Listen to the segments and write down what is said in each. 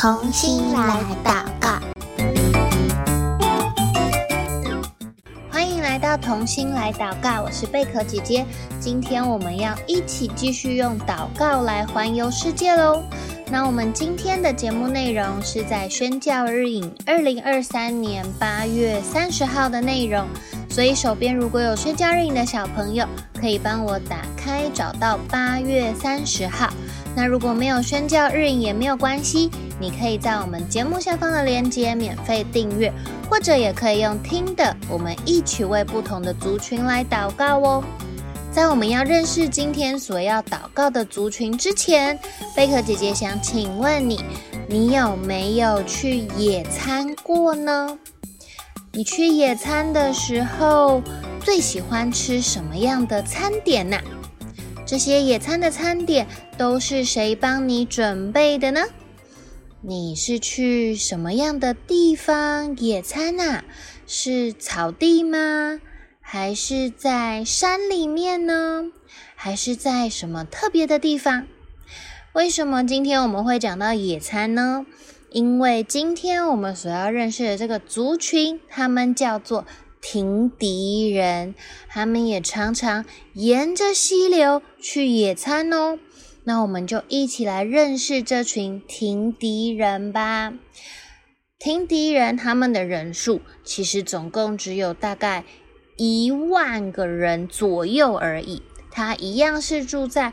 同心来祷告，欢迎来到同心来祷告。我是贝壳姐姐，今天我们要一起继续用祷告来环游世界喽。那我们今天的节目内容是在宣教日影二零二三年八月三十号的内容，所以手边如果有宣教日影的小朋友，可以帮我打开找到八月三十号。那如果没有宣教日影也没有关系，你可以在我们节目下方的链接免费订阅，或者也可以用听的，我们一起为不同的族群来祷告哦。在我们要认识今天所要祷告的族群之前，贝壳姐姐想请问你，你有没有去野餐过呢？你去野餐的时候，最喜欢吃什么样的餐点呢？这些野餐的餐点都是谁帮你准备的呢？你是去什么样的地方野餐啊？是草地吗？还是在山里面呢？还是在什么特别的地方？为什么今天我们会讲到野餐呢？因为今天我们所要认识的这个族群，他们叫做亭迪人，他们也常常沿着溪流去野餐哦。那我们就一起来认识这群停迪人吧。停迪人他们的人数其实总共只有大概。一万个人左右而已。他一样是住在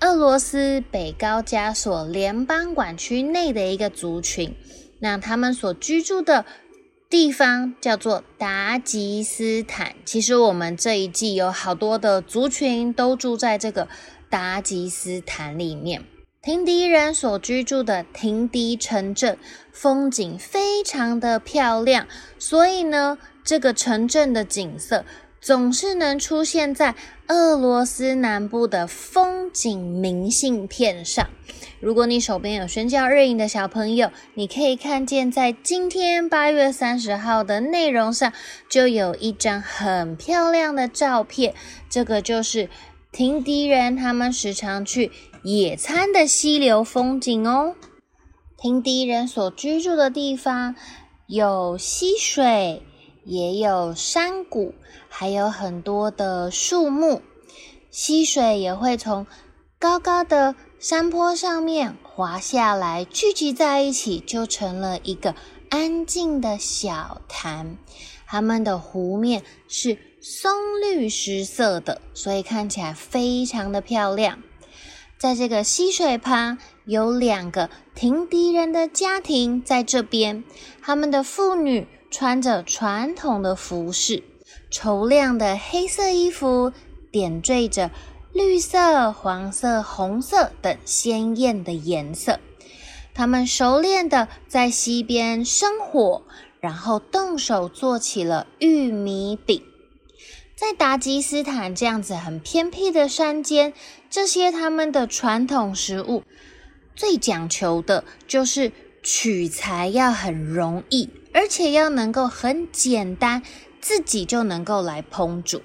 俄罗斯北高加索联邦管区内的一个族群。那他们所居住的地方叫做达吉斯坦。其实我们这一季有好多的族群都住在这个达吉斯坦里面。亭迪人所居住的亭迪城镇风景非常的漂亮，所以呢。这个城镇的景色总是能出现在俄罗斯南部的风景明信片上。如果你手边有宣教日影的小朋友，你可以看见在今天八月三十号的内容上，就有一张很漂亮的照片。这个就是亭迪人他们时常去野餐的溪流风景哦。亭迪人所居住的地方有溪水。也有山谷，还有很多的树木，溪水也会从高高的山坡上面滑下来，聚集在一起，就成了一个安静的小潭。它们的湖面是松绿石色的，所以看起来非常的漂亮。在这个溪水旁，有两个亭迪人的家庭在这边，他们的妇女。穿着传统的服饰，绸亮的黑色衣服，点缀着绿色、黄色、红色等鲜艳的颜色。他们熟练的在溪边生火，然后动手做起了玉米饼。在达吉斯坦这样子很偏僻的山间，这些他们的传统食物最讲求的就是取材要很容易。而且要能够很简单，自己就能够来烹煮，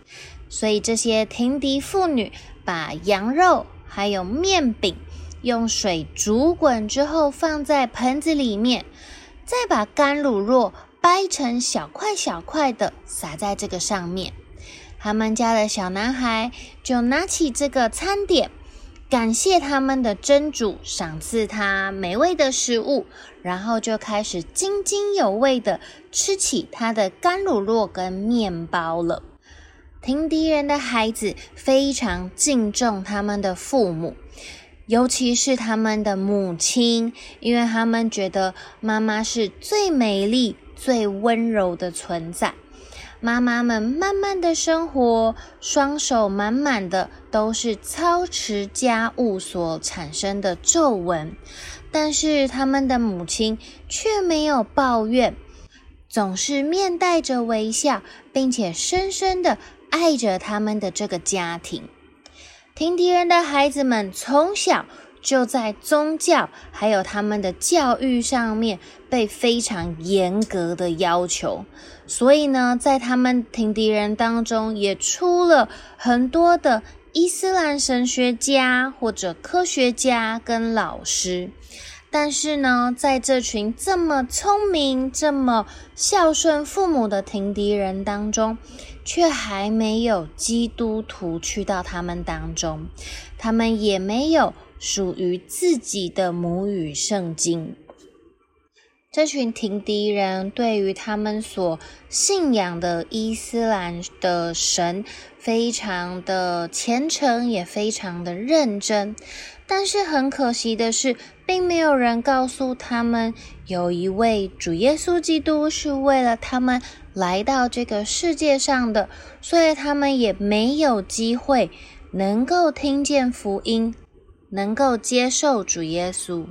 所以这些亭迪妇女把羊肉还有面饼用水煮滚之后放在盆子里面，再把干乳酪掰成小块小块的撒在这个上面。他们家的小男孩就拿起这个餐点。感谢他们的真主赏赐他美味的食物，然后就开始津津有味地吃起他的干乳酪跟面包了。亭迪人的孩子非常敬重他们的父母，尤其是他们的母亲，因为他们觉得妈妈是最美丽、最温柔的存在。妈妈们慢慢的生活，双手满满的都是操持家务所产生的皱纹，但是他们的母亲却没有抱怨，总是面带着微笑，并且深深的爱着他们的这个家庭。亭迪人的孩子们从小就在宗教还有他们的教育上面被非常严格的要求，所以呢，在他们亭迪人当中也出了很多的伊斯兰神学家或者科学家跟老师。但是呢，在这群这么聪明、这么孝顺父母的庭敌人当中，却还没有基督徒去到他们当中，他们也没有属于自己的母语圣经。这群庭敌人对于他们所信仰的伊斯兰的神非常的虔诚，也非常的认真。但是很可惜的是，并没有人告诉他们，有一位主耶稣基督是为了他们来到这个世界上的，所以他们也没有机会能够听见福音，能够接受主耶稣。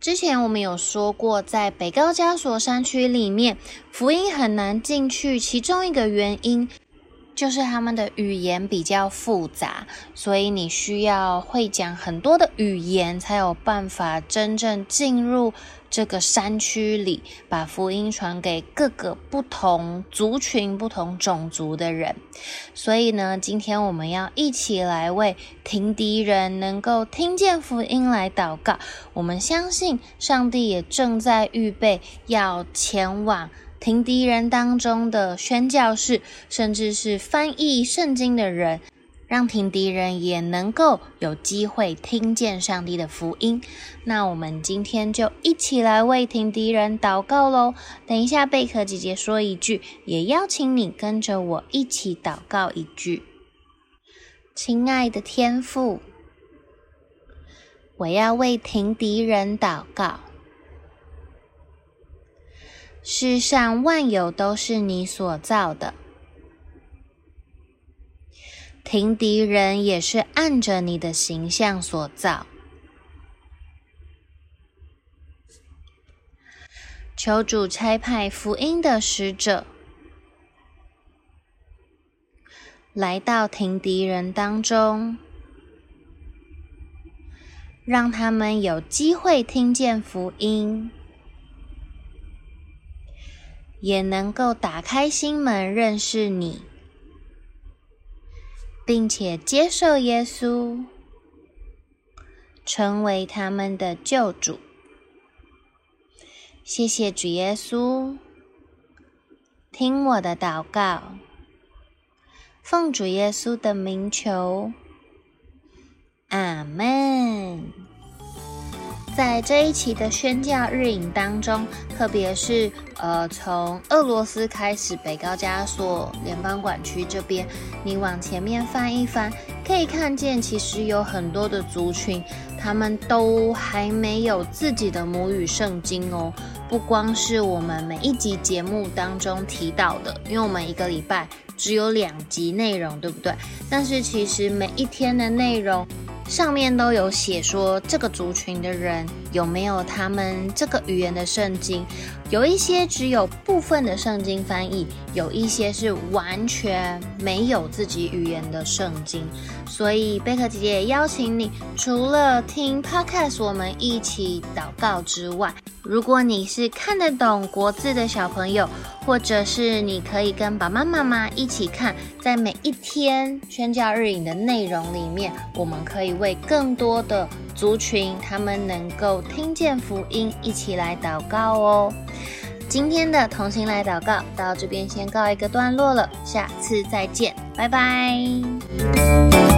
之前我们有说过，在北高加索山区里面，福音很难进去，其中一个原因。就是他们的语言比较复杂，所以你需要会讲很多的语言，才有办法真正进入这个山区里，把福音传给各个不同族群、不同种族的人。所以呢，今天我们要一起来为停敌人能够听见福音来祷告。我们相信上帝也正在预备要前往。庭敌人当中的宣教士，甚至是翻译圣经的人，让庭敌人也能够有机会听见上帝的福音。那我们今天就一起来为庭敌人祷告喽。等一下，贝壳姐姐说一句，也邀请你跟着我一起祷告一句：亲爱的天父，我要为庭敌人祷告。世上万有都是你所造的，庭敌人也是按着你的形象所造。求主差派福音的使者来到庭敌人当中，让他们有机会听见福音。也能够打开心门认识你，并且接受耶稣，成为他们的救主。谢谢主耶稣，听我的祷告，奉主耶稣的名求，阿门。在这一期的宣教日影当中，特别是呃，从俄罗斯开始，北高加索联邦管区这边，你往前面翻一翻，可以看见其实有很多的族群，他们都还没有自己的母语圣经哦。不光是我们每一集节目当中提到的，因为我们一个礼拜只有两集内容，对不对？但是其实每一天的内容。上面都有写说这个族群的人有没有他们这个语言的圣经，有一些只有部分的圣经翻译，有一些是完全没有自己语言的圣经。所以贝壳姐姐邀请你，除了听 Podcast 我们一起祷告之外，如果你是看得懂国字的小朋友，或者是你可以跟爸爸妈妈一起看，在每一天宣教日影的内容里面，我们可以为更多的族群，他们能够听见福音，一起来祷告哦。今天的同心来祷告到这边先告一个段落了，下次再见，拜拜。